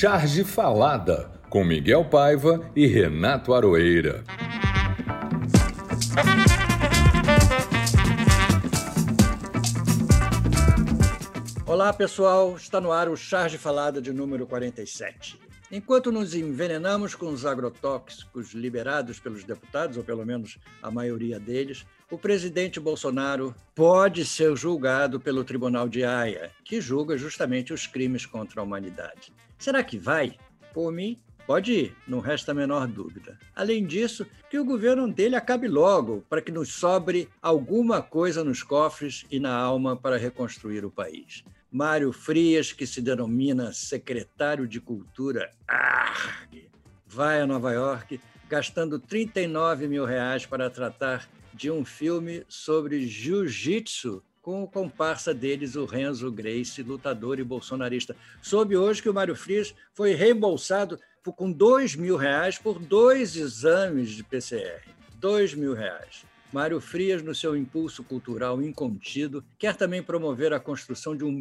Charge Falada, com Miguel Paiva e Renato Aroeira. Olá, pessoal. Está no ar o Charge Falada de número 47. Enquanto nos envenenamos com os agrotóxicos liberados pelos deputados, ou pelo menos a maioria deles, o presidente Bolsonaro pode ser julgado pelo Tribunal de Haia, que julga justamente os crimes contra a humanidade. Será que vai? Por mim, Pode ir, não resta a menor dúvida. Além disso, que o governo dele acabe logo, para que nos sobre alguma coisa nos cofres e na alma para reconstruir o país. Mário Frias, que se denomina secretário de Cultura, vai a Nova York gastando 39 mil reais para tratar de um filme sobre jiu-jitsu com o comparsa deles, o Renzo Grace, lutador e bolsonarista. Soube hoje que o Mário Frias foi reembolsado com dois mil reais por dois exames de PCR. Dois mil reais. Mário Frias, no seu impulso cultural incontido, quer também promover a construção de um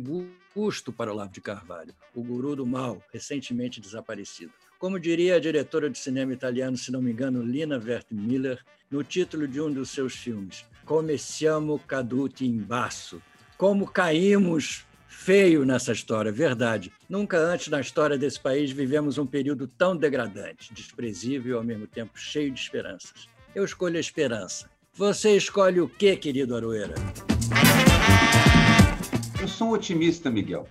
busto para Olavo de Carvalho, o guru do mal, recentemente desaparecido. Como diria a diretora de cinema italiano, se não me engano, Lina Wertmüller, no título de um dos seus filmes, Come siamo caduti in basso, como caímos feio nessa história, verdade. Nunca antes na história desse país vivemos um período tão degradante, desprezível e ao mesmo tempo cheio de esperanças. Eu escolho a esperança. Você escolhe o que, querido Aroeira? Eu sou um otimista, Miguel.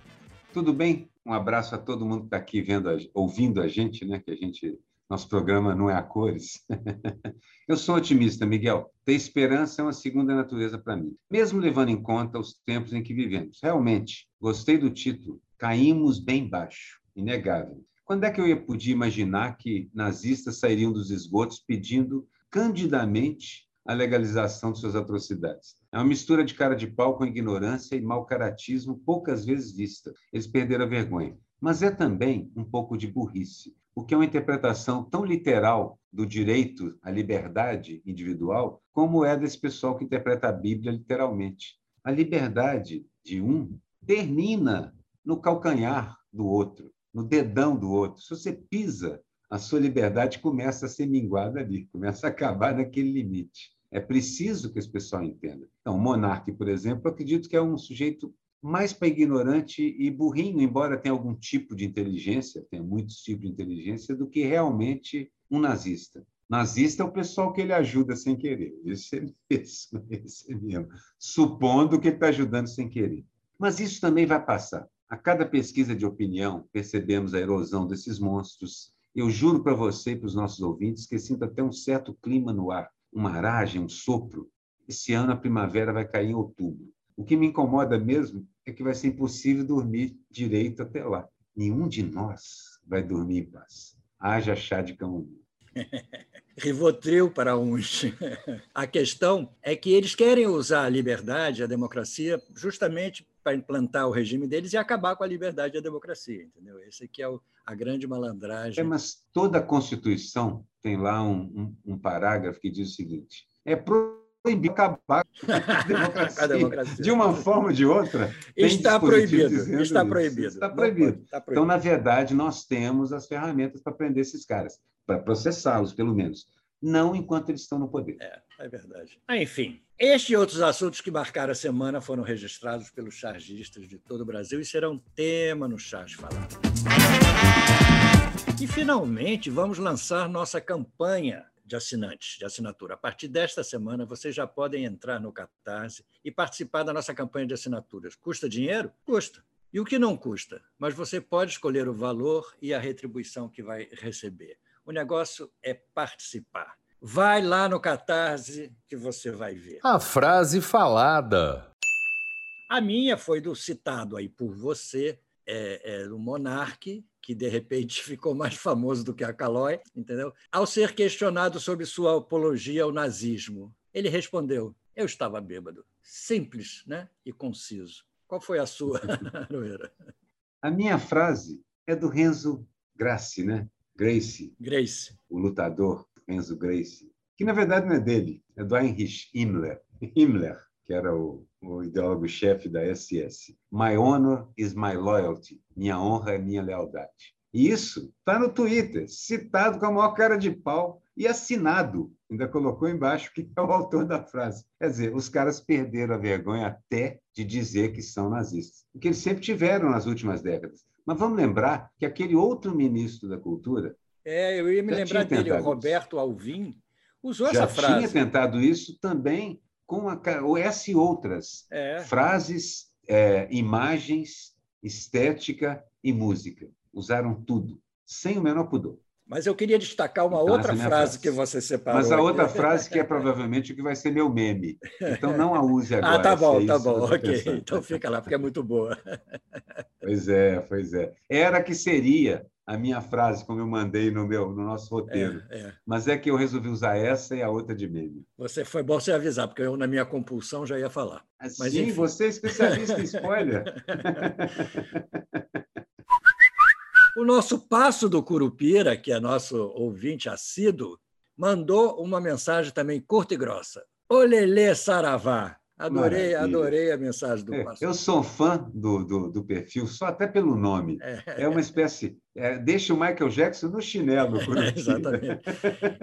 Tudo bem? Um abraço a todo mundo que está aqui vendo, ouvindo a gente, né? Que a gente, nosso programa não é a cores. Eu sou otimista, Miguel. Ter esperança é uma segunda natureza para mim, mesmo levando em conta os tempos em que vivemos. Realmente, gostei do título. Caímos bem baixo, inegável. Quando é que eu ia podia imaginar que nazistas sairiam dos esgotos pedindo candidamente a legalização de suas atrocidades. É uma mistura de cara de pau com ignorância e mau caratismo poucas vezes vista. Eles perderam a vergonha. Mas é também um pouco de burrice, porque é uma interpretação tão literal do direito à liberdade individual como é desse pessoal que interpreta a Bíblia literalmente. A liberdade de um termina no calcanhar do outro, no dedão do outro. Se você pisa, a sua liberdade começa a ser minguada ali, começa a acabar naquele limite. É preciso que esse pessoal entenda. Então, o monarca, por exemplo, eu acredito que é um sujeito mais para ignorante e burrinho, embora tenha algum tipo de inteligência, tenha muitos tipos de inteligência, do que realmente um nazista. Nazista é o pessoal que ele ajuda sem querer. É mesmo, esse é mesmo. Supondo que ele está ajudando sem querer. Mas isso também vai passar. A cada pesquisa de opinião, percebemos a erosão desses monstros. Eu juro para você e para os nossos ouvintes que sinto até um certo clima no ar uma aragem, um sopro. Esse ano a primavera vai cair em outubro. O que me incomoda mesmo é que vai ser impossível dormir direito até lá. Nenhum de nós vai dormir em paz. Haja chá de camomila. Rivotril para uns. A questão é que eles querem usar a liberdade, a democracia, justamente para implantar o regime deles e acabar com a liberdade e a democracia, entendeu? Esse aqui é o, a grande malandragem. É, mas toda a Constituição tem lá um, um, um parágrafo que diz o seguinte: é proibir acabar com a democracia, a democracia. de uma forma ou de outra. Está proibido. Está proibido. Está proibido. Está proibido. Então, na verdade, nós temos as ferramentas para prender esses caras, para processá-los, pelo menos. Não enquanto eles estão no poder. É, é verdade. Ah, enfim, este e outros assuntos que marcaram a semana foram registrados pelos chargistas de todo o Brasil e serão tema no Charge Falado. E, finalmente, vamos lançar nossa campanha de assinantes, de assinatura. A partir desta semana, vocês já podem entrar no Catarse e participar da nossa campanha de assinaturas. Custa dinheiro? Custa. E o que não custa? Mas você pode escolher o valor e a retribuição que vai receber. O negócio é participar. Vai lá no Catarse que você vai ver. A frase falada. A minha foi do citado aí por você, é, é, do Monarque, que de repente ficou mais famoso do que a Calói, entendeu? Ao ser questionado sobre sua apologia ao nazismo, ele respondeu: Eu estava bêbado. Simples né? e conciso. Qual foi a sua, Aroeira? A minha frase é do Renzo Grace, né? Grace. Grace. O lutador Enzo Gracie, que na verdade não é dele, é do Heinrich Himmler, Himmler que era o, o ideólogo-chefe da SS. My honor is my loyalty. Minha honra é minha lealdade. E isso está no Twitter, citado com a maior cara de pau e assinado. Ainda colocou embaixo que é o autor da frase. Quer dizer, os caras perderam a vergonha até de dizer que são nazistas, o que eles sempre tiveram nas últimas décadas. Mas vamos lembrar que aquele outro ministro da Cultura. É, eu ia me lembrar dele, o Roberto isso. Alvim, usou já essa frase. tinha tentado isso também com a, essa e outras é. frases, é, imagens, estética e música. Usaram tudo, sem o menor pudor. Mas eu queria destacar uma então, outra é frase, frase, que você separou. Mas a outra frase que é provavelmente o que vai ser meu meme. Então não a use agora. Ah, tá bom, é tá bom, ok. Então fica lá, porque é muito boa. Pois é, pois é. Era que seria a minha frase, como eu mandei no meu no nosso roteiro. É, é. Mas é que eu resolvi usar essa e a outra de meme. Você foi bom você avisar, porque eu, na minha compulsão, já ia falar. Mas, Sim, você é especialista em spoiler. O nosso Passo do Curupira, que é nosso ouvinte assíduo, mandou uma mensagem também curta e grossa. Olelê Saravá. Adorei, Maravilha. adorei a mensagem do é, Eu sou fã do, do, do, perfil, só até pelo nome. É, é uma espécie. É, deixa o Michael Jackson no chinelo. É, exatamente.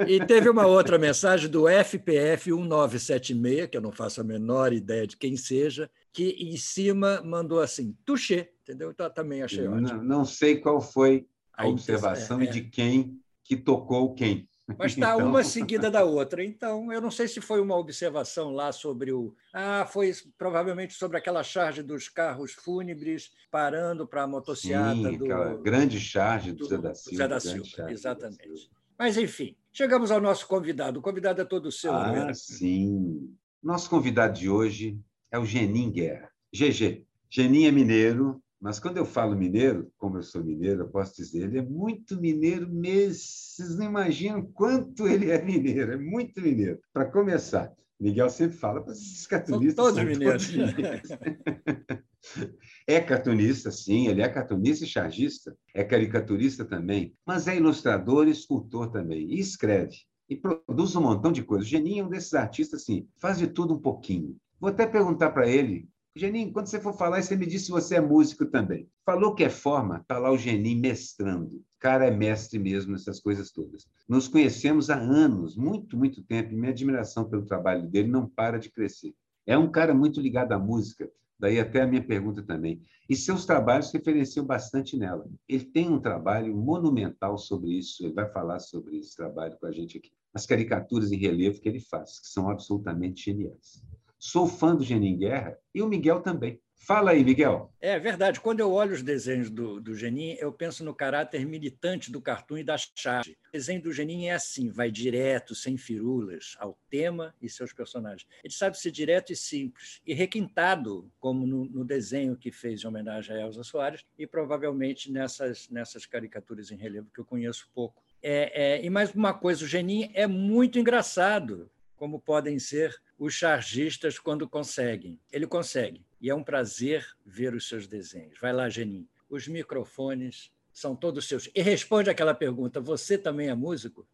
E teve uma outra mensagem do FPF 1976, que eu não faço a menor ideia de quem seja, que em cima mandou assim: Tuxê entendeu? Então, também achei não, ótimo. Não sei qual foi a, a observação é, é. e de quem que tocou quem. Mas está então... uma seguida da outra. Então, eu não sei se foi uma observação lá sobre o. Ah, foi provavelmente sobre aquela charge dos carros fúnebres parando para a motocicleta. Sim, do, aquela grande charge do, do Zé da Silva. Zé da Silva, exatamente. Mas, enfim, chegamos ao nosso convidado. O convidado é todo seu, Ah, sim. Nosso convidado de hoje é o Genin Guerra. GG. Genin é mineiro, mas quando eu falo mineiro, como eu sou mineiro, eu posso dizer, ele é muito mineiro mesmo. Vocês não imaginam quanto ele é mineiro, é muito mineiro. Para começar, Miguel sempre fala, esses cartunistas são todos são mineiros. Todos mineiros. é cartunista, sim, ele é cartunista e chargista, é caricaturista também, mas é ilustrador e escultor também, e escreve, e produz um montão de coisas. O Geninho é um desses artistas, assim, faz de tudo um pouquinho. Vou até perguntar para ele Geninho, quando você for falar, você me disse se você é músico também. Falou que é forma, está lá o Geninho mestrando. O cara é mestre mesmo nessas coisas todas. Nos conhecemos há anos, muito, muito tempo, e minha admiração pelo trabalho dele não para de crescer. É um cara muito ligado à música, daí até a minha pergunta também. E seus trabalhos referenciam bastante nela. Ele tem um trabalho monumental sobre isso, ele vai falar sobre esse trabalho com a gente aqui. As caricaturas em relevo que ele faz, que são absolutamente geniais. Sou fã do Genin Guerra e o Miguel também. Fala aí, Miguel. É verdade. Quando eu olho os desenhos do, do Genin, eu penso no caráter militante do cartoon e da charge. O desenho do Genin é assim, vai direto, sem firulas, ao tema e seus personagens. Ele sabe ser direto e simples, e requintado, como no, no desenho que fez em homenagem a Elza Soares, e provavelmente nessas, nessas caricaturas em relevo que eu conheço pouco. É, é, e mais uma coisa, o Genin é muito engraçado, como podem ser os chargistas quando conseguem. Ele consegue. E é um prazer ver os seus desenhos. Vai lá, Genin. Os microfones são todos seus. E responde aquela pergunta: você também é músico?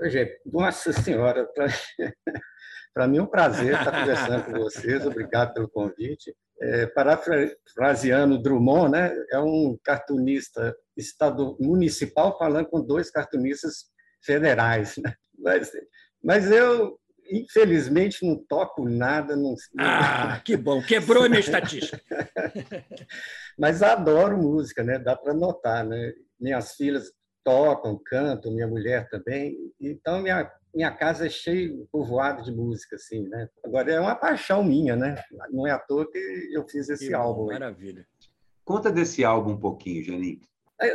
Hoje, nossa senhora, para mim é um prazer estar conversando com vocês. Obrigado pelo convite. É, parafraseando Drummond, né, é um cartunista estado municipal falando com dois cartunistas federais. Né? Mas, mas eu Infelizmente, não toco nada. Não... Ah, que bom! Quebrou a minha estatística. Mas adoro música, né? Dá para notar, né? Minhas filhas tocam, cantam, minha mulher também. Então, minha, minha casa é cheia, povoada de música, assim, né? Agora, é uma paixão minha, né? Não é à toa que eu fiz esse que álbum. Bom, maravilha. Conta desse álbum um pouquinho, Janinho.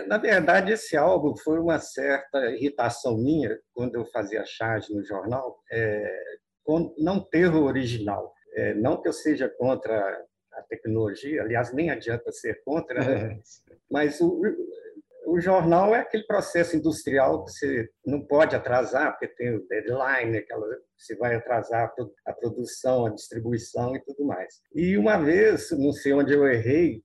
Na verdade, esse álbum foi uma certa irritação minha quando eu fazia charge no jornal, é, não ter o original. É, não que eu seja contra a tecnologia, aliás, nem adianta ser contra, né? mas o, o jornal é aquele processo industrial que você não pode atrasar, porque tem o deadline, aquela, você vai atrasar a produção, a distribuição e tudo mais. E uma vez, não sei onde eu errei,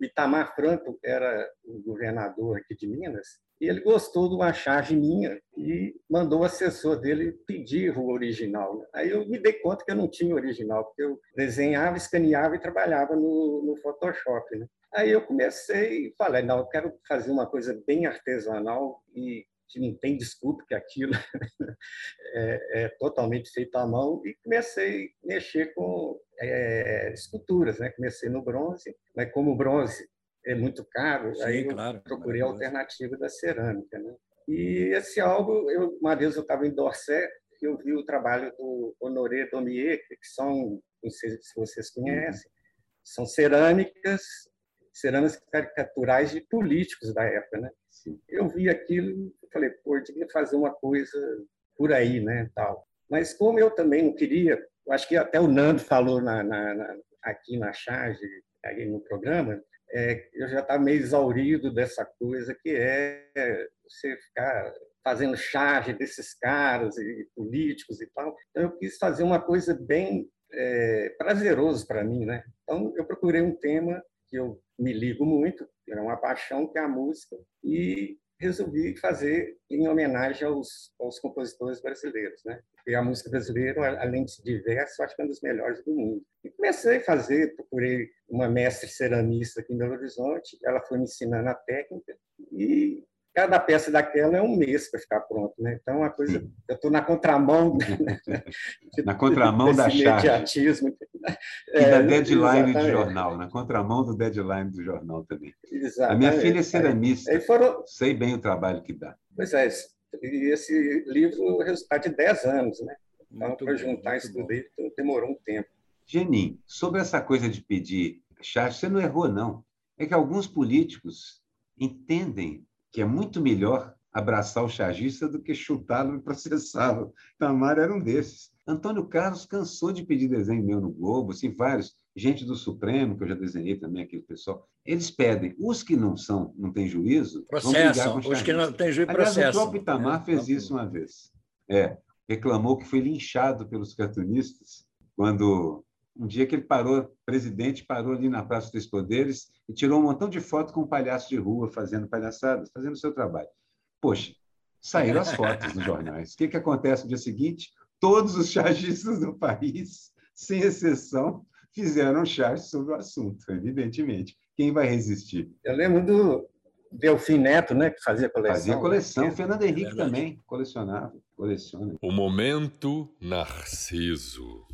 Itamar Franco era o governador aqui de Minas, e ele gostou uma charge minha e mandou o assessor dele pedir o original. Aí eu me dei conta que eu não tinha original, porque eu desenhava, escaneava e trabalhava no, no Photoshop. Né? Aí eu comecei e falei, não, eu quero fazer uma coisa bem artesanal e que não tem desculpa que aquilo é, é, totalmente feito à mão e comecei a mexer com é, esculturas, né? Comecei no bronze, mas como o bronze é muito caro, Sim, aí eu claro, procurei a alternativa da cerâmica, né? E esse álbum, eu, uma vez eu estava em Dorset, eu vi o trabalho do Honoré Daumier, que são, não sei se vocês conhecem, são cerâmicas, cerâmicas caricaturais de políticos da época, né? Eu vi aquilo e falei, pô, eu devia fazer uma coisa por aí, né, tal. Mas como eu também não queria, acho que até o Nando falou na, na, na, aqui na charge, aí no programa, é, eu já estava meio exaurido dessa coisa que é você ficar fazendo charge desses caras e políticos e tal. Então eu quis fazer uma coisa bem é, para mim, né? Então eu procurei um tema que eu me ligo muito, é uma paixão que é a música e resolvi fazer em homenagem aos, aos compositores brasileiros, né? E a música brasileira, além de diversa, acho que é uma das melhores do mundo. E comecei a fazer, procurei uma mestre ceramista aqui em Belo Horizonte, ela foi me ensinando a técnica e cada peça daquela é um mês para ficar pronto, né? Então, a coisa, eu estou na contramão na contramão da charge e da é, deadline do jornal, na contramão do deadline do jornal também. Exatamente. A minha filha é ceramista, foram... sei bem o trabalho que dá. Pois é, e esse livro é o resultado de 10 anos, né? Então, para juntar isso tudo, então, demorou um tempo. Genin, sobre essa coisa de pedir charge, você não errou, não. É que alguns políticos entendem que é muito melhor abraçar o chargista do que chutá-lo e processá-lo. Tamar era um desses. Antônio Carlos cansou de pedir desenho meu no Globo, assim, vários. Gente do Supremo, que eu já desenhei também, aquele pessoal. Eles pedem. Os que não são, não têm juízo, processam. Os que não têm juízo, Aliás, processam. o próprio Itamar é, fez isso uma vez. É, reclamou que foi linchado pelos cartunistas quando um dia que ele parou, presidente parou ali na Praça dos Poderes e tirou um montão de fotos com um palhaço de rua fazendo palhaçadas, fazendo o seu trabalho. Poxa, saíram as fotos nos jornais. O que, que acontece no dia seguinte? Todos os chargistas do país, sem exceção, fizeram charge sobre o assunto, evidentemente. Quem vai resistir? Eu lembro do Delfim Neto, né, que fazia coleção. Fazia coleção. Fernando Henrique é também colecionava, coleciona. O momento Narciso.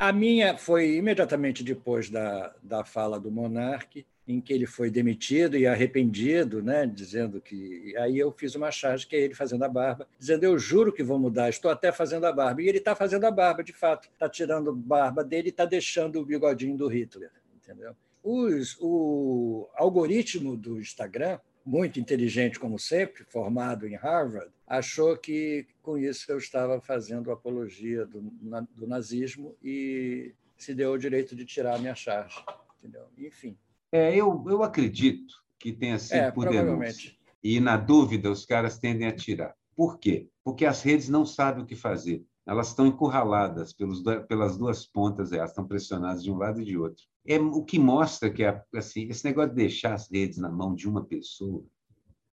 A minha foi imediatamente depois da, da fala do monarque, em que ele foi demitido e arrependido, né, dizendo que. Aí eu fiz uma charge, que é ele fazendo a barba, dizendo: Eu juro que vou mudar, estou até fazendo a barba. E ele está fazendo a barba, de fato. Está tirando barba dele está deixando o bigodinho do Hitler. Entendeu? Os, o algoritmo do Instagram muito inteligente como sempre, formado em Harvard, achou que com isso eu estava fazendo apologia do, do nazismo e se deu o direito de tirar a minha charge. Entendeu? Enfim. É, eu, eu acredito que tenha sido é, por denúncia. E, na dúvida, os caras tendem a tirar. Por quê? Porque as redes não sabem o que fazer. Elas estão encurraladas pelos, pelas duas pontas, elas estão pressionadas de um lado e de outro é o que mostra que assim, esse negócio de deixar as redes na mão de uma pessoa,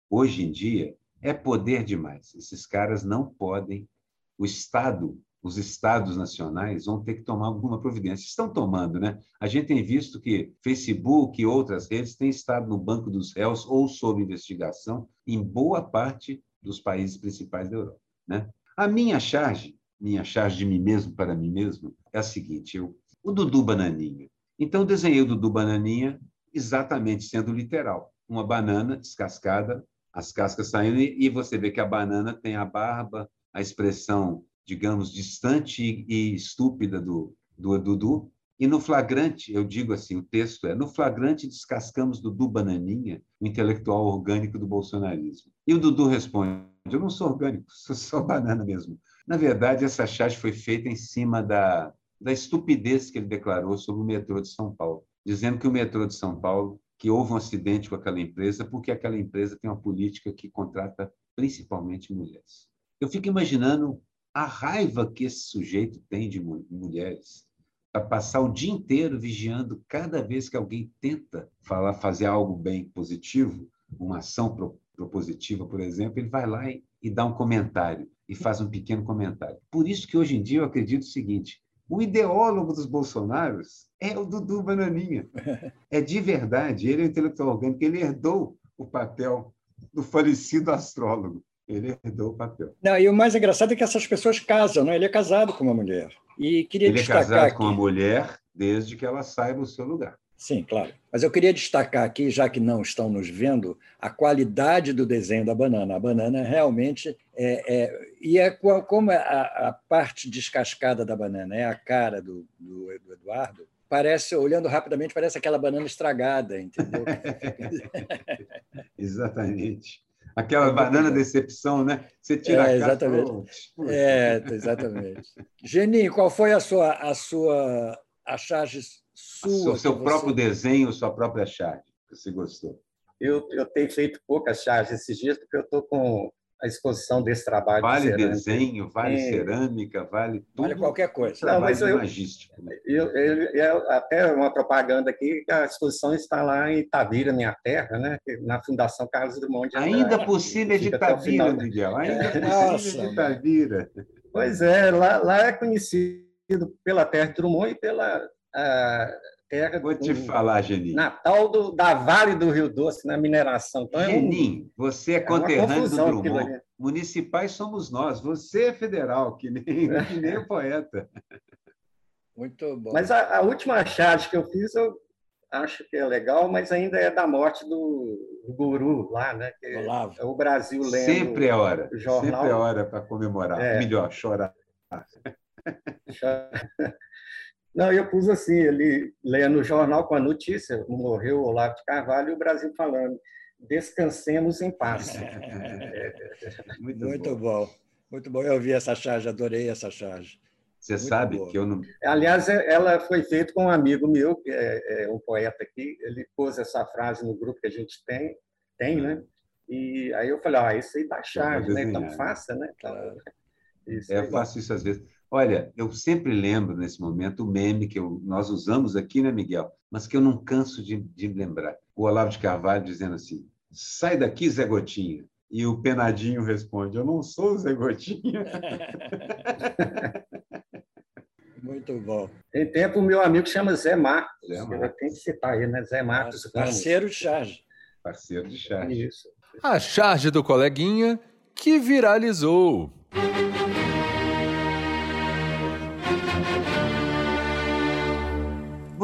hoje em dia, é poder demais. Esses caras não podem. O Estado, os Estados nacionais vão ter que tomar alguma providência. Estão tomando, né? A gente tem visto que Facebook e outras redes têm estado no banco dos réus ou sob investigação em boa parte dos países principais da Europa. Né? A minha charge, minha charge de mim mesmo para mim mesmo, é a seguinte: eu, o Dudu Bananinha, então, desenhei o Dudu Bananinha exatamente sendo literal. Uma banana descascada, as cascas saindo, e você vê que a banana tem a barba, a expressão, digamos, distante e estúpida do, do Dudu. E no flagrante, eu digo assim, o texto é: no flagrante descascamos Dudu Bananinha, o intelectual orgânico do bolsonarismo. E o Dudu responde: eu não sou orgânico, sou só banana mesmo. Na verdade, essa charge foi feita em cima da, da estupidez que ele declarou sobre o metrô de São Paulo, dizendo que o metrô de São Paulo, que houve um acidente com aquela empresa, porque aquela empresa tem uma política que contrata principalmente mulheres. Eu fico imaginando a raiva que esse sujeito tem de mulheres, para passar o dia inteiro vigiando cada vez que alguém tenta falar, fazer algo bem positivo, uma ação propositiva, por exemplo, ele vai lá e, e dá um comentário, e faz um pequeno comentário. Por isso que hoje em dia eu acredito o seguinte: o ideólogo dos Bolsonaros é o Dudu Bananinha. É de verdade, ele é um intelectual orgânico, ele herdou o papel do falecido astrólogo. Ele herdou o papel. Não, e o mais engraçado é que essas pessoas casam, né? Ele é casado com uma mulher. E queria ele é destacar casado aqui... com uma mulher desde que ela saiba o seu lugar. Sim, claro. Mas eu queria destacar aqui, já que não estão nos vendo, a qualidade do desenho da banana. A banana realmente é. é e é como a, a, parte descascada da banana é a cara do, do, do Eduardo, parece, olhando rapidamente, parece aquela banana estragada, entendeu? Exatamente. Aquela é banana decepção, né? Você tira é, exatamente. a É, exatamente. Geninho, qual foi a sua, a sua a charge sua. O seu próprio desenho, sua própria charge, que você gostou. Eu, eu tenho feito poucas charges esses dias, porque eu estou com a exposição desse trabalho. Vale de desenho, vale é. cerâmica, vale tudo. Vale qualquer coisa. Não, mas eu, magístico. Né? Eu, eu, eu, até uma propaganda aqui, a exposição está lá em Itavira, minha terra, né? na Fundação Carlos Drummond de Ainda possível de Itavira, Miguel. Ainda é. possível de Itavira. Pois é, lá, lá é conhecido pela terra de Drummond e pela terra Vou te falar, Geninho. Natal do, da Vale do Rio Doce, na mineração. Então, Geninho, é um, você é, é conterrâneo do Drummond. Municipais somos nós. Você é federal, que nem, que nem o poeta. Muito bom. Mas a, a, última charge que eu fiz, eu acho que é legal, mas ainda é da morte do guru lá, né? Que Olavo. é o Brasil lendo. Sempre é hora. Jornal. Sempre é hora para comemorar. É. Melhor, chorar. Não, eu pus assim, ele lendo o jornal com a notícia, morreu o Olavo de Carvalho e o Brasil falando, descansemos em paz. Muito, Muito bom. bom. Muito bom, eu vi essa charge, adorei essa charge. Você Muito sabe boa. que eu não. Aliás, é, ela foi feita com um amigo meu, que é, é, um poeta aqui. Ele pôs essa frase no grupo que a gente tem, tem, né? E aí eu falei, ah, isso aí dá charge, né? Então faça, né? Então, isso é, eu faço isso às vezes. Olha, eu sempre lembro nesse momento o meme que eu, nós usamos aqui, né, Miguel? Mas que eu não canso de, de lembrar. O Olavo de Carvalho dizendo assim: sai daqui, Zé Gotinha. E o Penadinho responde: Eu não sou o Zé Gotinha. Muito bom. Tem tempo o meu amigo chama Zé Marcos. Zé Marcos. Tem que citar aí, né? Zé Marcos. Parceiro de charge. Parceiro de charge. Isso. A charge do coleguinha que viralizou.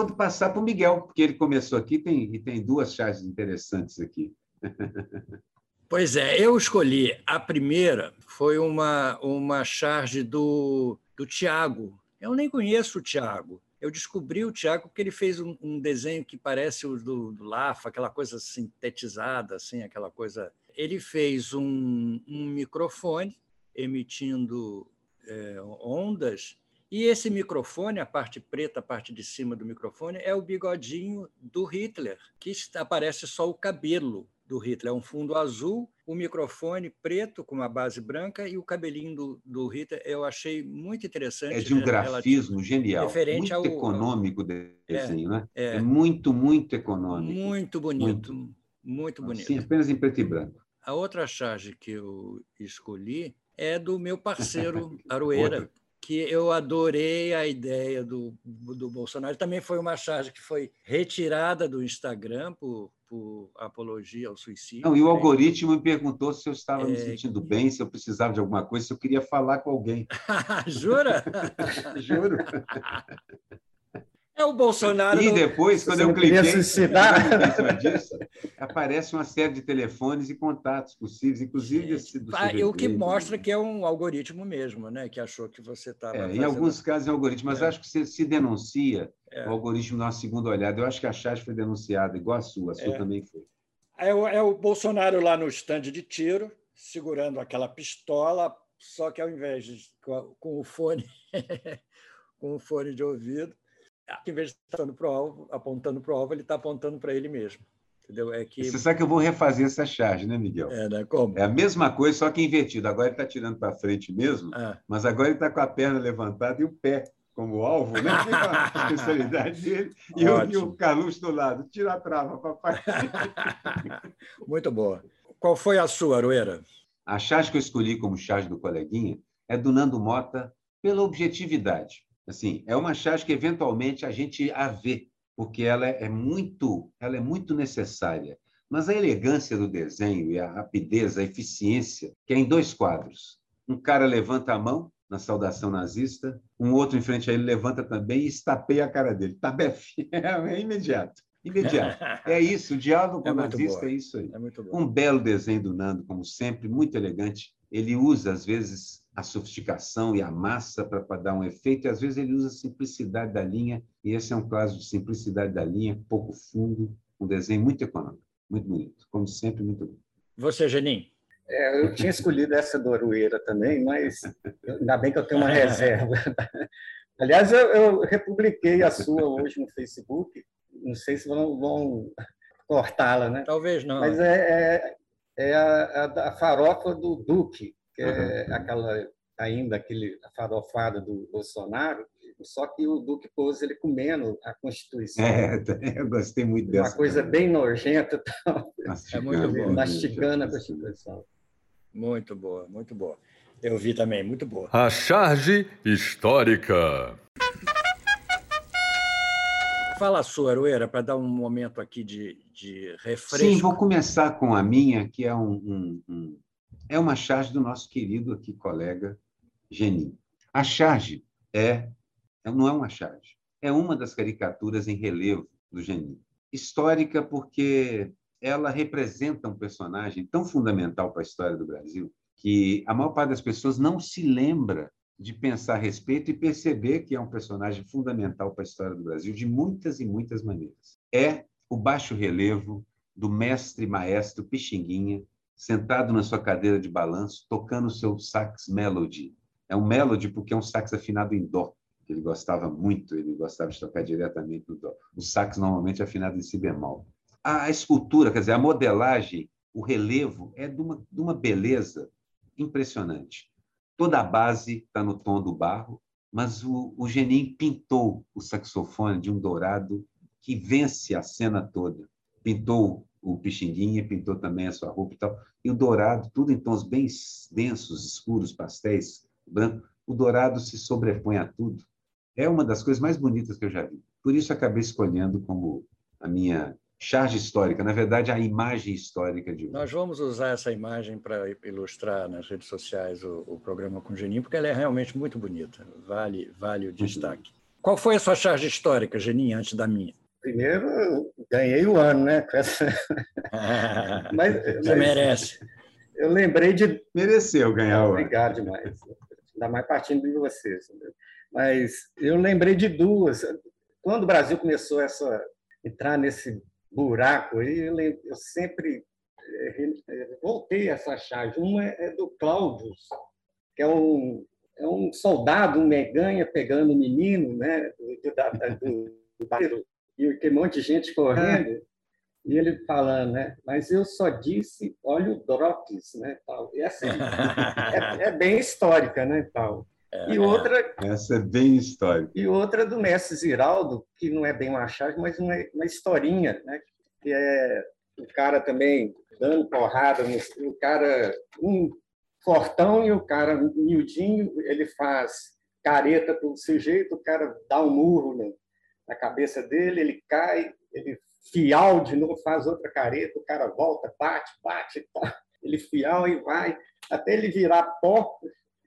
Vou passar para o Miguel, porque ele começou aqui tem, e tem duas charges interessantes aqui. Pois é, eu escolhi a primeira, foi uma, uma charge do, do Tiago. Eu nem conheço o Tiago. Eu descobri o Tiago porque ele fez um, um desenho que parece o do, do, Lafa, aquela coisa sintetizada, assim, aquela coisa. Ele fez um, um microfone emitindo é, ondas e esse microfone, a parte preta, a parte de cima do microfone, é o bigodinho do Hitler, que aparece só o cabelo do Hitler. É um fundo azul, o microfone preto com uma base branca e o cabelinho do, do Hitler. Eu achei muito interessante. É de um né, grafismo genial. Referente muito ao, econômico desenho, é, né? É, é, muito, muito econômico. Muito bonito. Muito, muito bonito. Sim, apenas em preto e branco. A outra charge que eu escolhi é do meu parceiro Aroeira, que eu adorei a ideia do, do Bolsonaro. Também foi uma charge que foi retirada do Instagram por, por apologia ao suicídio. Não, e o né? algoritmo me perguntou se eu estava é... me sentindo bem, se eu precisava de alguma coisa, se eu queria falar com alguém. Jura? Juro. É o Bolsonaro. E depois, quando eu cliquei disso, aparece uma série de telefones e contatos possíveis, inclusive esse do ah, O que mostra que é um algoritmo mesmo, né? Que achou que você estava. É, em alguns casos é algoritmo, mas é. acho que você se denuncia é. o algoritmo dá uma segunda olhada. Eu acho que a Chás foi denunciada, igual a sua, a sua é. também foi. É o, é o Bolsonaro lá no estande de tiro, segurando aquela pistola, só que ao invés de com, com o fone, com o fone de ouvido em vez de estar apontando para o alvo, apontando para o alvo, ele está apontando para ele mesmo. Entendeu? É que... Você sabe que eu vou refazer essa charge, né, Miguel? É, né? Como? É a mesma coisa, só que invertido. Agora ele está tirando para frente mesmo, ah. mas agora ele está com a perna levantada e o pé como alvo, né? a especialidade dele. E o, e o Carluxo do lado. Tira a trava, papai. Muito boa. Qual foi a sua, Aroeira? A charge que eu escolhi como charge do coleguinha é do Nando Mota pela objetividade. Assim, é uma charge que eventualmente a gente a vê, porque ela é muito, ela é muito necessária. Mas a elegância do desenho e a rapidez, a eficiência, que é em dois quadros. Um cara levanta a mão na saudação nazista, um outro em frente a ele levanta também e estapeia a cara dele. Tabefe, é imediato. Imediato. É isso, o diálogo com é o nazista boa. é isso aí. É um belo desenho do Nando, como sempre, muito elegante. Ele usa, às vezes, a sofisticação e a massa para dar um efeito, e às vezes ele usa a simplicidade da linha, e esse é um caso de simplicidade da linha, pouco fundo, um desenho muito econômico, muito bonito, como sempre, muito bom. Você, Genin? É, eu tinha escolhido essa do Arueira também, mas ainda bem que eu tenho uma reserva. Aliás, eu, eu republiquei a sua hoje no Facebook, não sei se vão, vão cortá-la, né? Talvez não. Mas é, é, é a, a, farofa do Duque, que é uhum. aquela ainda aquele farofado do Bolsonaro, só que o Duque pôs ele comendo a Constituição. É, eu gostei muito dessa. Uma coisa também. bem nojenta. É muito boa. Mastigando a Constituição. Muito boa, muito boa. Eu vi também, muito boa. A charge histórica. Fala a sua, Arueira, para dar um momento aqui de, de refresco. Sim, vou começar com a minha, que é, um, um, um é uma charge do nosso querido aqui colega Genin. A charge é, não é uma charge, é uma das caricaturas em relevo do Genin. Histórica porque ela representa um personagem tão fundamental para a história do Brasil que a maior parte das pessoas não se lembra de pensar a respeito e perceber que é um personagem fundamental para a história do Brasil de muitas e muitas maneiras. É o baixo relevo do mestre maestro Pixinguinha, sentado na sua cadeira de balanço, tocando o seu sax melody. É um melody porque é um sax afinado em dó, ele gostava muito, ele gostava de tocar diretamente no dó. O sax normalmente é afinado em si bemol. A escultura, quer dizer, a modelagem, o relevo é de uma, de uma beleza impressionante. Toda a base está no tom do barro, mas o, o Genin pintou o saxofone de um dourado que vence a cena toda. Pintou o Pixinguinha, pintou também a sua roupa e tal. E o dourado, tudo em tons bem densos, escuros, pastéis, branco. O dourado se sobrepõe a tudo. É uma das coisas mais bonitas que eu já vi. Por isso acabei escolhendo como a minha charge histórica, na verdade, a imagem histórica de hoje. Nós vamos usar essa imagem para ilustrar nas redes sociais o, o, programa com o Geninho, porque ela é realmente muito bonita, vale, vale o destaque. Uhum. Qual foi a sua charge histórica, Geninho, antes da minha? Primeiro, ganhei o ano, né? mas, Você mas, merece. Eu lembrei de. Mereceu ganhar o ano. Obrigado demais. Ainda mais partindo de vocês. Mas eu lembrei de duas. Quando o Brasil começou a entrar nesse buraco aí, eu, eu sempre eh, eh, voltei a essa charge. Uma é do Cláudio, que é um, é um soldado, um meganha, pegando o um menino né, do, do, do, e tem um monte de gente correndo, e ele falando, né? Mas eu só disse, olha o Drops, né? Tal. E assim, é, é, bem histórica, né? Tal. É, e outra. Essa é bem histórica. E outra do Mestre Ziraldo, que não é bem uma charge, mas uma, uma historinha, né? Que é o cara também dando porrada, o cara, um fortão e o cara miudinho, ele faz careta para o sujeito, o cara dá um murro no, na cabeça dele, ele cai, ele fial de novo, faz outra careta, o cara volta, bate, bate, tá. ele fial e vai, até ele virar pó,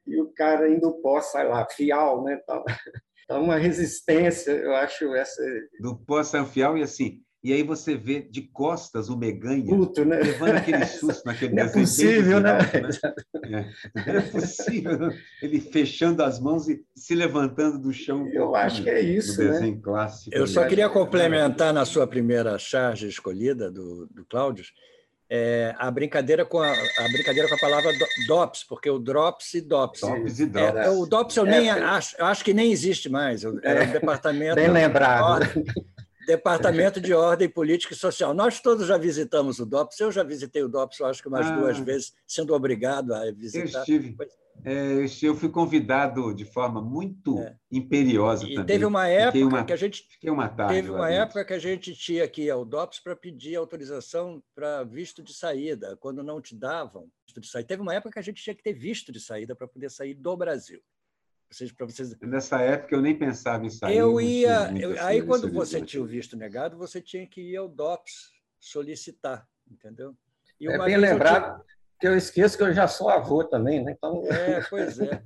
e o cara indo pó sai lá, fial, né? Então, uma resistência, eu acho essa. Do pó sai fial e assim. E aí você vê de costas o Meganha Puto, né? levando aquele susto naquele Não é possível, né? né? É. é possível. Ele fechando as mãos e se levantando do chão. Eu acho que é isso, né? desenho clássico. Eu só queria complementar na sua primeira charge escolhida do, do Cláudio, é, a brincadeira com a, a, brincadeira com a palavra DOPS, porque o DROPS e DOPS. DOPS e DOPS. É, o DOPS eu nem é, acho, eu acho que nem existe mais. Era o departamento. Bem lembrado. Departamento de Ordem Política e Social. Nós todos já visitamos o DOPS. Eu já visitei o DOPS, eu acho que umas ah, duas vezes, sendo obrigado a visitar. Eu estive. É, eu fui convidado de forma muito é. imperiosa e também. Teve uma época uma, que a gente uma tarde teve uma época que a gente tinha que ir ao DOPS para pedir autorização para visto de saída. Quando não te davam, de saída. Teve uma época que a gente tinha que ter visto de saída para poder sair do Brasil. Vocês, vocês... Nessa época eu nem pensava em sair. Eu ia. Eu, aí, quando você tinha o visto negado, você tinha que ir ao DOPS solicitar, entendeu? E é bem lembrado tive... que eu esqueço que eu já sou avô também, né? Então... É, pois é.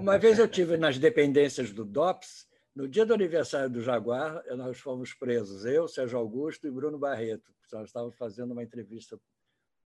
Uma vez eu tive nas dependências do DOPS, no dia do aniversário do Jaguar, nós fomos presos, eu, Sérgio Augusto e Bruno Barreto. Nós estávamos fazendo uma entrevista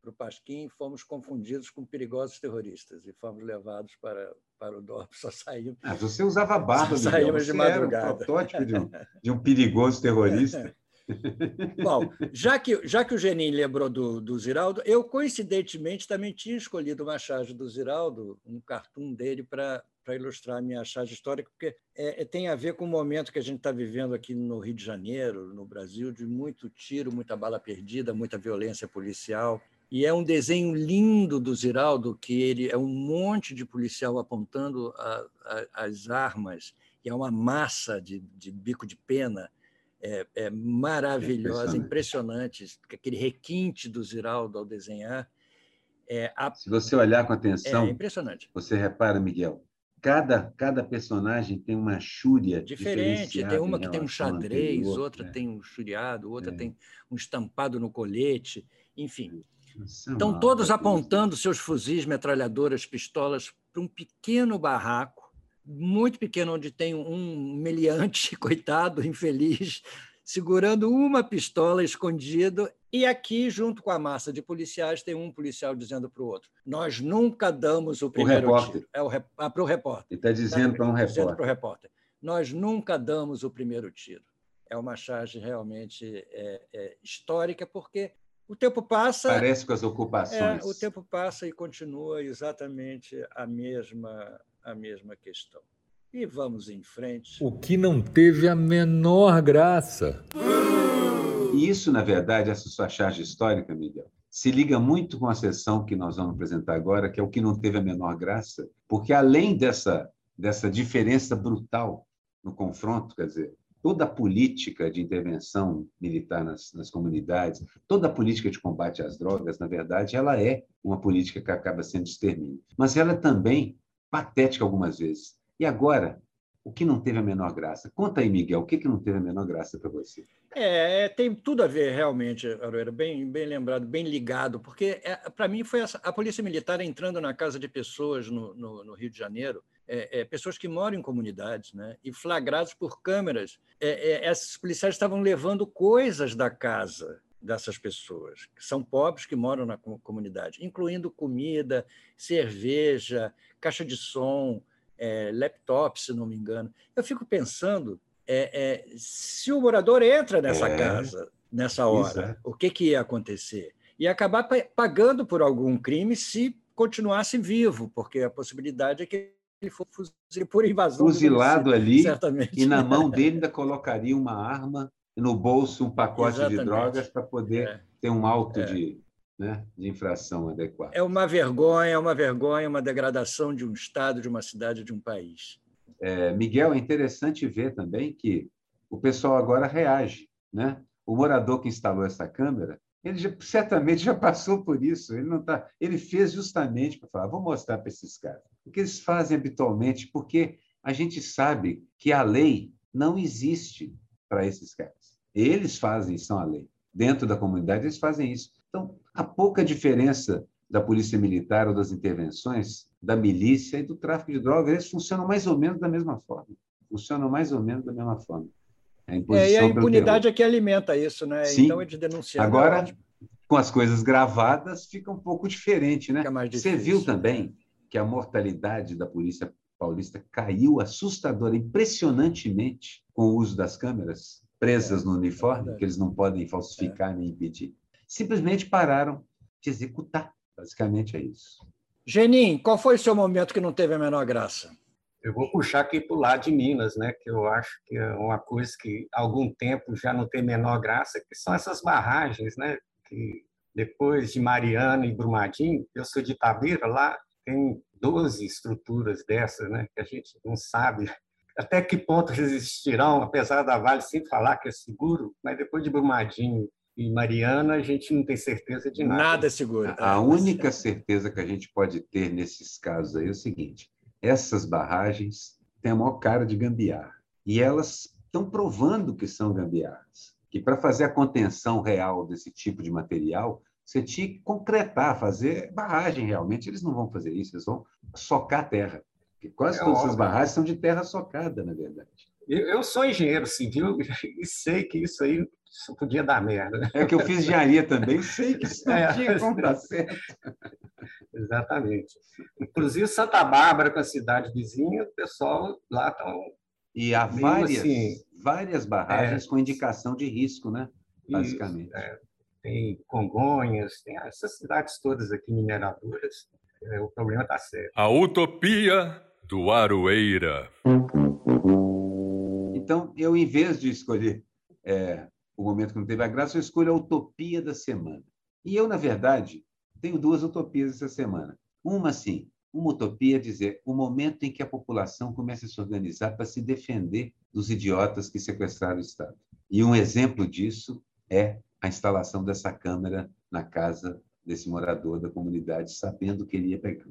para o Pasquim, fomos confundidos com perigosos terroristas e fomos levados para, para o DOP. Só saímos. Ah, você usava barba, Só saímos de madrugada. Era um protótipo de um, de um perigoso terrorista. Bom, já que, já que o Genin lembrou do, do Ziraldo, eu coincidentemente também tinha escolhido uma charge do Ziraldo, um cartoon dele, para ilustrar a minha charge histórica, porque é, é, tem a ver com o momento que a gente está vivendo aqui no Rio de Janeiro, no Brasil, de muito tiro, muita bala perdida, muita violência policial. E é um desenho lindo do Ziraldo, que ele é um monte de policial apontando a, a, as armas, e é uma massa de, de bico de pena é, é maravilhosa, impressionante. impressionante. aquele requinte do Ziraldo ao desenhar. É, a... Se você olhar com atenção, é impressionante. Você repara, Miguel, cada, cada personagem tem uma chúria diferente. Tem uma que tem um xadrez, outra é. tem um churiado, outra é. tem um estampado no colete, enfim. Estão todos apontando seus fuzis, metralhadoras, pistolas para um pequeno barraco muito pequeno, onde tem um meliante, coitado, infeliz, segurando uma pistola escondido. E aqui, junto com a massa de policiais, tem um policial dizendo para o outro: Nós nunca damos o primeiro o tiro. É o rep... ah, para o repórter. Ele está dizendo para um repórter. Para o repórter: Nós nunca damos o primeiro tiro. É uma charge realmente é, é, histórica, porque o tempo passa. Parece com as ocupações. É, o tempo passa e continua exatamente a mesma a mesma questão. E vamos em frente. O que não teve a menor graça. E isso, na verdade, essa sua charge histórica, Miguel, se liga muito com a sessão que nós vamos apresentar agora, que é o que não teve a menor graça, porque além dessa, dessa diferença brutal no confronto, quer dizer, toda a política de intervenção militar nas, nas, comunidades, toda a política de combate às drogas, na verdade, ela é uma política que acaba sendo extermínio. Mas ela também patética algumas vezes. E agora, o que não teve a menor graça? Conta aí, Miguel, o que, que não teve a menor graça para você? É, é, tem tudo a ver, realmente, Aroeira, bem, bem lembrado, bem ligado, porque é, para mim foi a Polícia Militar entrando na casa de pessoas no, no, no Rio de Janeiro, é, é, pessoas que moram em comunidades, né, e flagrados por câmeras. É, é, esses policiais estavam levando coisas da casa dessas pessoas, que são pobres que moram na comunidade, incluindo comida, cerveja, caixa de som, é, laptop, se não me engano. Eu fico pensando é, é, se o morador entra nessa é. casa nessa hora, o que, que ia acontecer? Ia acabar pagando por algum crime se continuasse vivo, porque a possibilidade é que ele for fuzilado por invasão. Fuzilado ali, certamente. e na mão dele ainda colocaria uma arma no bolso um pacote Exatamente. de drogas para poder é. ter um alto é. de, né, de infração adequado. É uma vergonha, é uma vergonha, uma degradação de um Estado, de uma cidade, de um país. É, Miguel, é interessante ver também que o pessoal agora reage. Né? O morador que instalou essa câmera, ele já, certamente já passou por isso. Ele não tá, ele fez justamente para falar, vou mostrar para esses caras. O que eles fazem habitualmente, porque a gente sabe que a lei não existe para esses caras. Eles fazem, são a lei. Dentro da comunidade, eles fazem isso. Então, há pouca diferença da polícia militar ou das intervenções da milícia e do tráfico de drogas. Eles funcionam mais ou menos da mesma forma. Funcionam mais ou menos da mesma forma. A é, e a impunidade é que alimenta isso, né? Sim. Então, é de denunciar. Agora, é com as coisas gravadas, fica um pouco diferente, né? Você viu também que a mortalidade da polícia paulista caiu assustadora, impressionantemente, com o uso das câmeras presas no uniforme, é que eles não podem falsificar é. nem impedir. Simplesmente pararam de executar. Basicamente é isso. Genin, qual foi o seu momento que não teve a menor graça? Eu vou puxar aqui para o lado de Minas, né, que eu acho que é uma coisa que há algum tempo já não tem menor graça, que são essas barragens, né, que depois de Mariana e Brumadinho, eu sou de Itabeira, lá tem 12 estruturas dessas, né, que a gente não sabe até que ponto resistirão, apesar da Vale sempre falar que é seguro, mas depois de Brumadinho e Mariana, a gente não tem certeza de nada. Nada seguro. A, a única certeza que a gente pode ter nesses casos aí é o seguinte: essas barragens têm a maior cara de gambiarra. E elas estão provando que são gambiarras. Que para fazer a contenção real desse tipo de material, você tinha que concretar, fazer barragem realmente. Eles não vão fazer isso, eles vão socar a terra. Porque quase é todas óbvio. essas barragens são de terra socada, na verdade. Eu sou engenheiro civil e sei que isso aí podia dar merda. É que eu fiz engenharia também, sei que isso não é, tinha como dar certo. Exatamente. Inclusive Santa Bárbara, com a cidade vizinha, o pessoal lá estão. E há várias, assim, várias barragens é, com indicação de risco, né? Basicamente. Isso, é. Tem Congonhas, tem essas cidades todas aqui mineradoras. É, o problema está sério. A utopia do Aroeira. Então, eu, em vez de escolher é, o momento que não teve a graça, eu escolho a utopia da semana. E eu, na verdade, tenho duas utopias essa semana. Uma, sim, uma utopia é dizer o momento em que a população começa a se organizar para se defender dos idiotas que sequestraram o Estado. E um exemplo disso é a instalação dessa câmera na casa desse morador da comunidade, sabendo que ele ia pegar.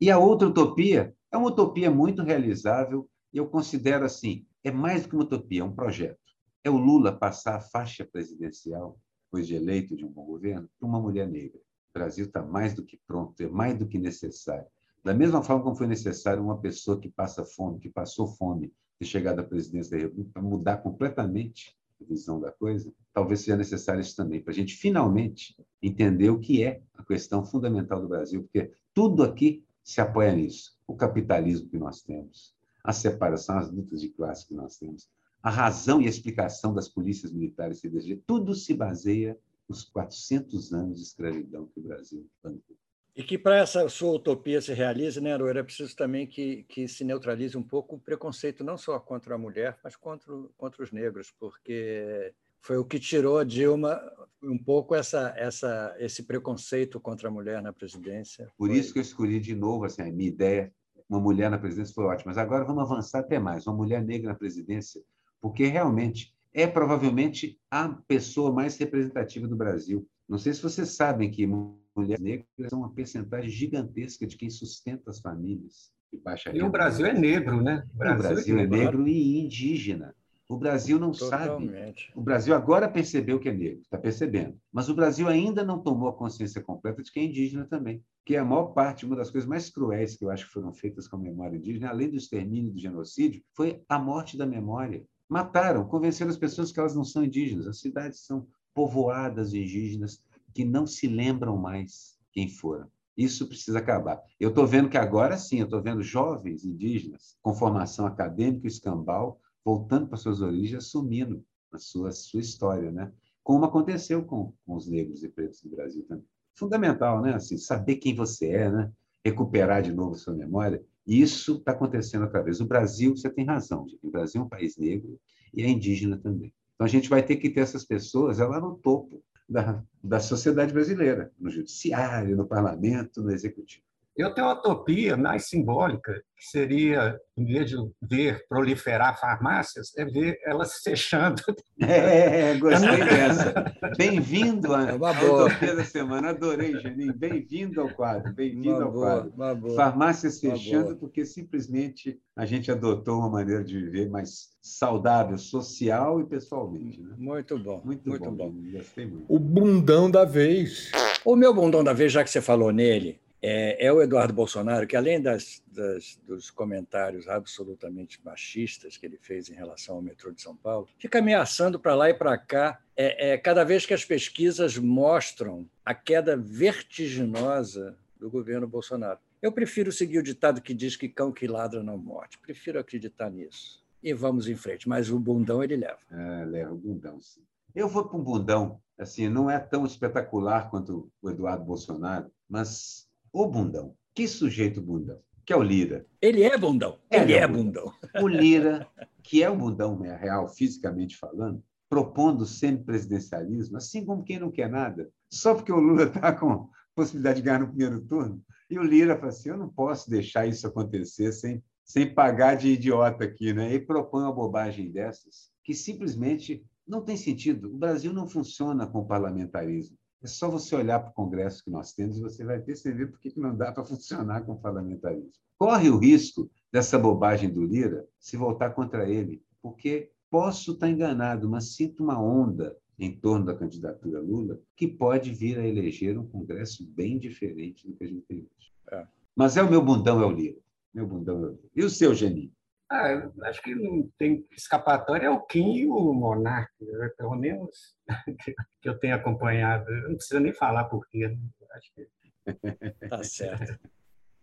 E a outra utopia é uma utopia muito realizável, eu considero assim, é mais do que uma utopia, é um projeto. É o Lula passar a faixa presidencial, depois de eleito de um bom governo, para uma mulher negra. O Brasil está mais do que pronto, é mais do que necessário. Da mesma forma como foi necessário uma pessoa que passa fome, que passou fome, ter chegado à presidência da República, para mudar completamente a visão da coisa, talvez seja necessário isso também, para a gente finalmente entender o que é a questão fundamental do Brasil, porque tudo aqui se apoia nisso. O capitalismo que nós temos, a separação, as lutas de classe que nós temos, a razão e a explicação das polícias militares CDG, tudo se baseia nos 400 anos de escravidão que o Brasil bancou. E que para essa sua utopia se realize, né, Aroeira, é preciso também que, que se neutralize um pouco o preconceito, não só contra a mulher, mas contra, contra os negros, porque foi o que tirou a Dilma um pouco essa, essa, esse preconceito contra a mulher na presidência. Por foi... isso que eu escolhi de novo assim, a minha ideia, uma mulher na presidência foi ótima, mas agora vamos avançar até mais, uma mulher negra na presidência porque realmente é provavelmente a pessoa mais representativa do Brasil. Não sei se vocês sabem que mulheres negras são uma percentagem gigantesca de quem sustenta as famílias de baixa renda. E o Brasil é negro, né? O Brasil, o Brasil é, é negro e indígena. O Brasil não Totalmente. sabe. O Brasil agora percebeu que é negro, está percebendo. Mas o Brasil ainda não tomou a consciência completa de que é indígena também. Que a maior parte, uma das coisas mais cruéis que eu acho que foram feitas com a memória indígena, além do extermínio e do genocídio, foi a morte da memória. Mataram, convenceram as pessoas que elas não são indígenas. As cidades são povoadas de indígenas que não se lembram mais quem foram. Isso precisa acabar. Eu estou vendo que agora sim, eu estou vendo jovens indígenas com formação acadêmica escambau voltando para suas origens, assumindo a sua, sua história, né? Como aconteceu com, com os negros e pretos do Brasil também. Fundamental, né? Assim, saber quem você é, né? Recuperar de novo sua memória isso está acontecendo outra vez. O Brasil, você tem razão, gente. o Brasil é um país negro e é indígena também. Então, a gente vai ter que ter essas pessoas lá no topo da, da sociedade brasileira, no judiciário, no parlamento, no executivo. Eu tenho uma utopia mais simbólica, que seria, em vez de ver proliferar farmácias, é ver elas fechando. É, gostei dessa. Bem-vindo à é utopia da semana. Adorei, Geninho. Bem-vindo ao quadro. Bem-vindo ao boa, quadro. Farmácias fechando, porque simplesmente a gente adotou uma maneira de viver mais saudável, social e pessoalmente. Né? Muito bom. Muito, muito bom. bom. Gostei muito. O bundão da vez. O meu bundão da vez, já que você falou nele, é, é o Eduardo Bolsonaro, que além das, das, dos comentários absolutamente machistas que ele fez em relação ao metrô de São Paulo, fica ameaçando para lá e para cá, é, é, cada vez que as pesquisas mostram a queda vertiginosa do governo Bolsonaro. Eu prefiro seguir o ditado que diz que cão que ladra não morte. Prefiro acreditar nisso. E vamos em frente. Mas o bundão ele leva. É, leva o bundão, sim. Eu vou para um bundão, assim, não é tão espetacular quanto o Eduardo Bolsonaro, mas o bundão. Que sujeito bundão? Que é o Lira. Ele é bundão. Ele, é, é bundão. O Lira, que é o bundão real, fisicamente falando, propondo semipresidencialismo, assim como quem não quer nada, só porque o Lula está com possibilidade de ganhar no primeiro turno. E o Lira fala assim: eu não posso deixar isso acontecer sem, sem pagar de idiota aqui. Né? E propõe uma bobagem dessas, que simplesmente Não tem sentido. O Brasil não funciona com parlamentarismo. É só você olhar para o Congresso que nós temos e você vai perceber por que não dá para funcionar com parlamentarismo. Corre o risco dessa bobagem do Lira se voltar contra ele, porque posso estar enganado, mas sinto uma onda em torno da candidatura Lula que pode vir a eleger um Congresso bem diferente do que a gente tem hoje. É. Mas é o meu bundão, é o Lira. Meu bundão é o Lira. E o seu, Geninho? Ah, acho que não tem escapatória é o Kim e o Monark, né? pelo menos que eu tenho acompanhado. Não precisa nem falar por quê. Né? Acho que... Tá certo.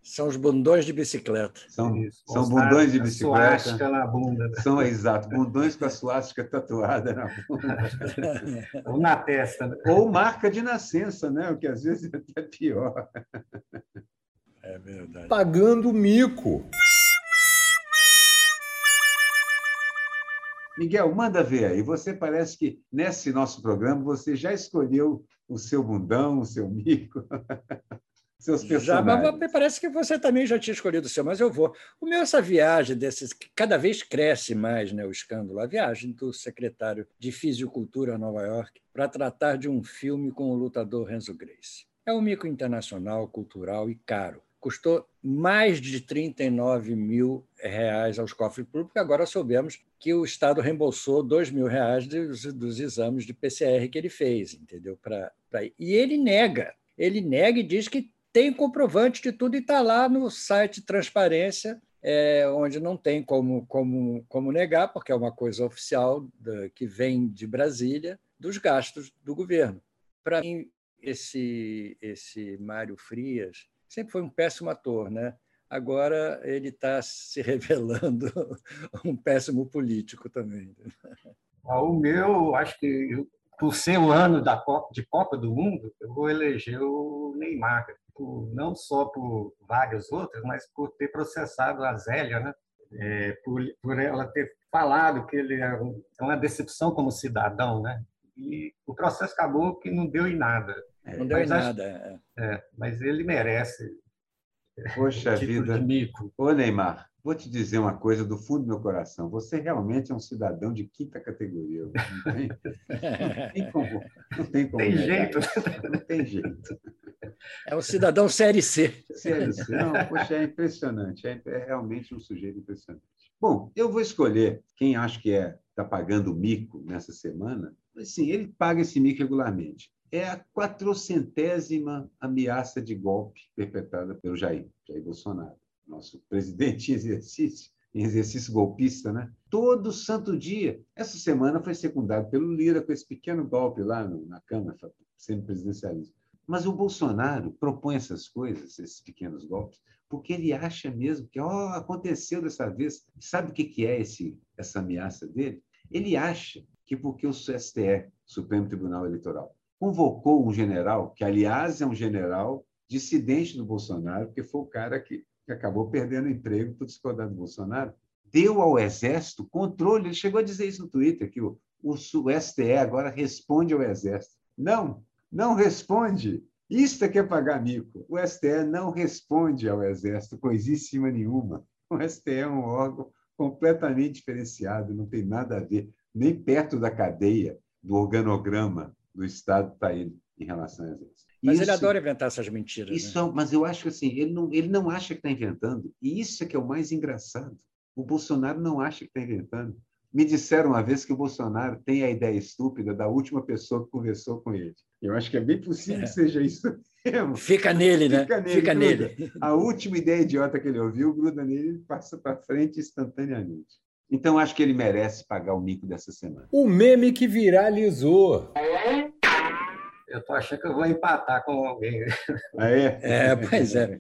São os bundões de bicicleta. São, são bundões de bicicleta. Suástica na bunda. Né? São, exato, bundões com a suástica tatuada na bunda. Ou na testa. Né? Ou marca de nascença, né? o que às vezes é até pior. É verdade. Pagando mico. Miguel, manda ver aí. Você parece que nesse nosso programa você já escolheu o seu bundão, o seu mico. Seus personagens. Já, mas parece que você também já tinha escolhido o seu, mas eu vou. O meu, essa viagem desses, cada vez cresce mais né, o escândalo, a viagem do secretário de Fisicultura a Nova York para tratar de um filme com o lutador Renzo Grace. É um mico internacional, cultural e caro custou mais de 39 mil reais aos cofres públicos. Agora soubemos que o Estado reembolsou 2 mil reais dos, dos exames de PCR que ele fez, entendeu? Pra, pra... E ele nega. Ele nega e diz que tem comprovante de tudo e está lá no site Transparência, é, onde não tem como, como, como negar, porque é uma coisa oficial da, que vem de Brasília, dos gastos do governo. Para mim, esse, esse Mário Frias sempre foi um péssimo ator, né? Agora ele está se revelando um péssimo político também. Ah, o meu, acho que por ser o ano da Copa, de Copa do Mundo, eu vou eleger o Neymar, por, não só por várias outras, mas por ter processado a Zélia, né? É, por, por ela ter falado que ele é, é uma decepção como cidadão, né? E o processo acabou que não deu em nada. É, não deu mas nada. É. é, mas ele merece. Poxa vida. De mico. Ô, Neymar, vou te dizer uma coisa do fundo do meu coração. Você realmente é um cidadão de quinta categoria. Não tem, não tem como. Não tem, como tem jeito. Não tem jeito. É um cidadão série C. Série C. Não, poxa, é impressionante. É, é realmente um sujeito impressionante. Bom, eu vou escolher quem acho que é está pagando mico nessa semana. Sim, ele paga esse mico regularmente é a quatrocentésima ameaça de golpe perpetrada pelo Jair, Jair Bolsonaro, nosso presidente em exercício, em exercício golpista, né? Todo santo dia. Essa semana foi secundado pelo Lira com esse pequeno golpe lá no, na Câmara, sendo presidencialismo. Mas o Bolsonaro propõe essas coisas, esses pequenos golpes, porque ele acha mesmo que oh, aconteceu dessa vez. Sabe o que é esse, essa ameaça dele? Ele acha que porque o STE, Supremo Tribunal Eleitoral, convocou um general, que, aliás, é um general dissidente do Bolsonaro, porque foi o cara que, que acabou perdendo emprego por discordar do Bolsonaro, deu ao Exército controle. Ele chegou a dizer isso no Twitter, que o, o, o STE agora responde ao Exército. Não, não responde. Isto é que é pagar mico. O STE não responde ao Exército, coisíssima nenhuma. O STE é um órgão completamente diferenciado, não tem nada a ver, nem perto da cadeia, do organograma do Estado está ele em relação a isso. Mas isso, ele adora inventar essas mentiras. Isso, né? Mas eu acho que assim, ele não, ele não acha que está inventando. E isso é que é o mais engraçado. O Bolsonaro não acha que está inventando. Me disseram uma vez que o Bolsonaro tem a ideia estúpida da última pessoa que conversou com ele. Eu acho que é bem possível é. que seja isso mesmo. Fica nele, né? Fica nele. Fica nele. A última ideia idiota que ele ouviu, gruda nele e passa para frente instantaneamente. Então, acho que ele merece pagar o mico dessa semana. O meme que viralizou. Eu estou achando que eu vou empatar com alguém. É? pois é.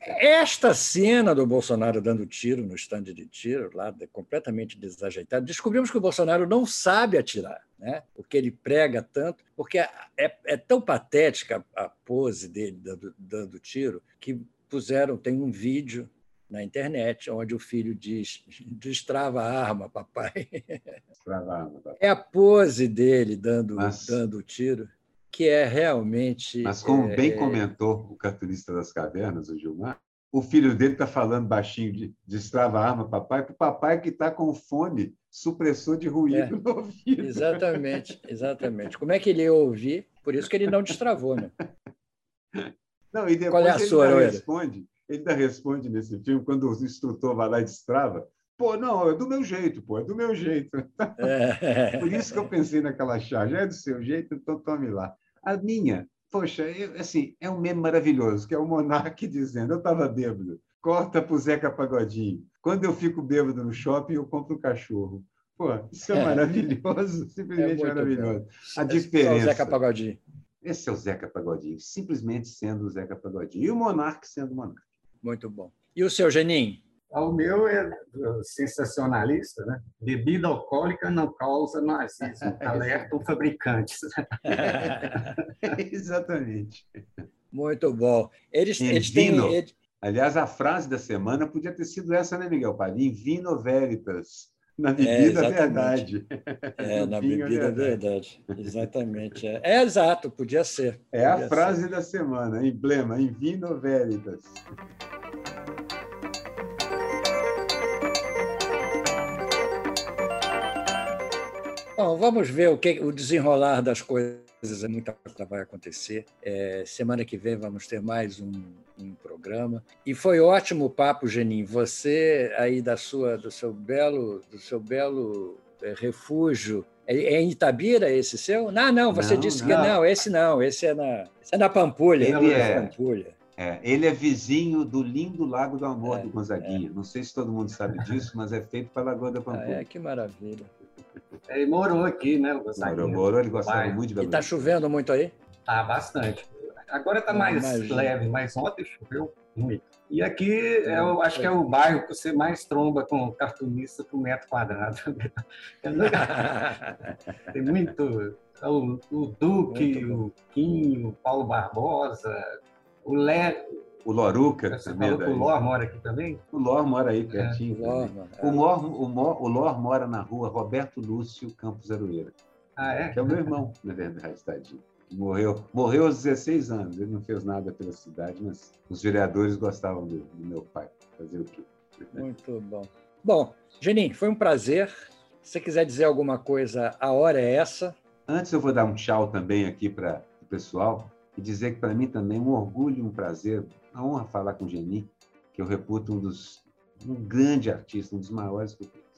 Esta cena do Bolsonaro dando tiro no estande de tiro, lá completamente desajeitado, descobrimos que o Bolsonaro não sabe atirar, né? porque ele prega tanto, porque é, é, é tão patética a pose dele dando, dando tiro, que puseram, tem um vídeo na internet, onde o filho diz: destrava a arma, papai. Destrava a arma, papai. É a pose dele dando, mas, dando o tiro, que é realmente. Mas, como é, bem comentou o cartunista das cavernas, o Gilmar, o filho dele está falando baixinho de destrava a arma, papai, para o papai que está com fome supressor de ruído é, no ouvido. Exatamente, exatamente. Como é que ele ia ouvir? Por isso que ele não destravou, né? Não, e depois Qual é a ele sua, responde, ele ainda responde nesse filme, quando o instrutor vai lá e destrava, pô, não, é do meu jeito, pô, é do meu jeito. É. Por isso que eu pensei naquela charge, é do seu jeito, então tome lá. A minha, poxa, eu, assim, é um meme maravilhoso, que é o Monarque dizendo, eu estava bêbado, corta pro Zeca Pagodinho. Quando eu fico bêbado no shopping, eu compro um cachorro. Pô, isso é, é. maravilhoso, simplesmente é maravilhoso. Bom. A diferença. É o Zeca Pagodinho. Esse é o Zeca Pagodinho, simplesmente sendo o Zeca Pagodinho. E o Monarque sendo o Monarque. Muito bom. E o seu Geninho? O meu é sensacionalista, né? Bebida alcoólica não causa nazismo, alertam fabricantes. Exatamente. Muito bom. Eles, eles têm. Eles... Aliás, a frase da semana podia ter sido essa, né, Miguel Parim? Vino veritas. Na bebida é, verdade. É, na bebida verdade. verdade. Exatamente. É. é. exato, podia ser. É podia a frase ser. da semana, emblema, em vino veritas. Bom, vamos ver o, que, o desenrolar das coisas. Muita coisa vai acontecer. É, semana que vem vamos ter mais um, um, programa. E foi ótimo o papo, Genin. Você aí da sua, do seu belo, do seu belo é, refúgio. É, é, em Itabira esse seu? Não, não. Você não, disse não. que não. Esse não. Esse é na, esse é na Pampulha. Ele é, Pampulha. É, ele é vizinho do lindo Lago do Amor é, do Gonzaguinha. É. Não sei se todo mundo sabe disso, mas é feito pela Lagoa da Pampulha. Ah, é, que maravilha. Ele morou aqui, né? Morou, morou, ele gostava Pai. muito de Belo E está chovendo muito aí? Tá, bastante. Agora está mais imagino. leve, mas ontem choveu muito. E aqui eu acho que é o bairro que você mais tromba com cartunista por metro quadrado. Tem muito. O, o Duque, o Quinho, o Paulo Barbosa, o Lé, o Loruca Você também. Falou é o Lor mora aqui também? O Lor mora aí pertinho. É, Lor, é. o, Mor, o, Mor, o Lor mora na rua Roberto Lúcio Campos Aroeira. Ah, é? Que é o meu irmão, na verdade, tadinho. Morreu, morreu aos 16 anos. Ele não fez nada pela cidade, mas os vereadores gostavam do, do meu pai. Fazer o quê? Muito bom. Bom, Genin, foi um prazer. Se você quiser dizer alguma coisa, a hora é essa. Antes eu vou dar um tchau também aqui para o pessoal e dizer que para mim também é um orgulho e um prazer uma honra falar com o Geni, que eu reputo um dos um grande artista, um dos maiores que eu conheço.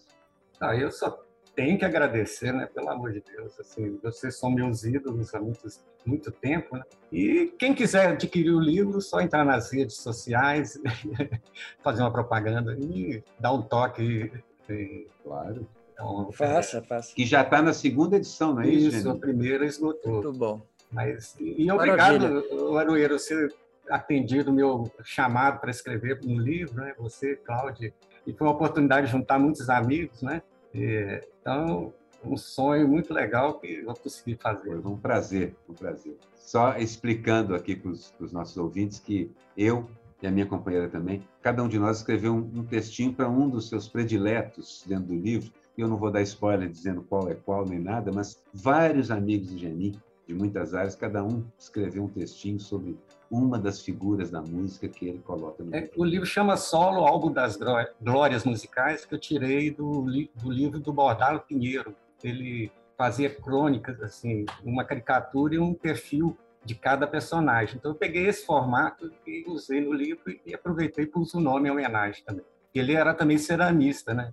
Ah, eu só tenho que agradecer, né? Pelo amor de Deus, assim, vocês são meus ídolos há muito, muito tempo, né? E quem quiser adquirir o livro, só entrar nas redes sociais, fazer uma propaganda e dar um toque. E... Claro. Então, faça, é... faça. Que já está na segunda edição, não é isso? Isso, a primeira esgotou. Muito bom. Mas, e obrigado, Aroeiro, você atendido o meu chamado para escrever um livro, né? Você, Cláudia, e foi uma oportunidade de juntar muitos amigos, né? E, então, um sonho muito legal que eu consegui fazer. Foi um prazer, um prazer. Só explicando aqui para os nossos ouvintes que eu e a minha companheira também, cada um de nós escreveu um, um textinho para um dos seus prediletos dentro do livro. E eu não vou dar spoiler dizendo qual é qual nem nada, mas vários amigos de Geni, de muitas áreas, cada um escreveu um textinho sobre uma das figuras da música que ele coloca no é, livro. O livro chama Solo, Álbum das Glórias Musicais, que eu tirei do, do livro do Bordalo Pinheiro. Ele fazia crônicas, assim, uma caricatura e um perfil de cada personagem. Então eu peguei esse formato e usei no livro e aproveitei para usar o nome em homenagem também. Ele era também ceramista, né?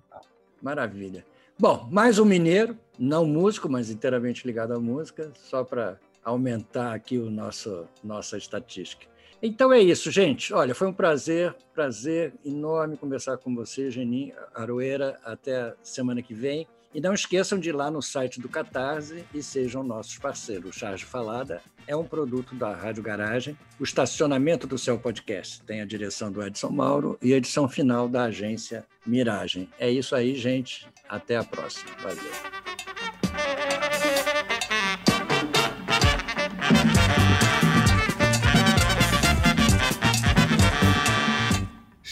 Maravilha. Bom, mais um mineiro, não músico, mas inteiramente ligado à música, só para aumentar aqui o nosso nossa estatística. Então é isso, gente. Olha, foi um prazer, prazer enorme conversar com você, Genin Aroeira. Até semana que vem. E não esqueçam de ir lá no site do Catarse e sejam nossos parceiros. O Charge Falada é um produto da Rádio Garagem. O estacionamento do seu podcast tem a direção do Edson Mauro e a edição final da agência Miragem. É isso aí, gente. Até a próxima. Valeu.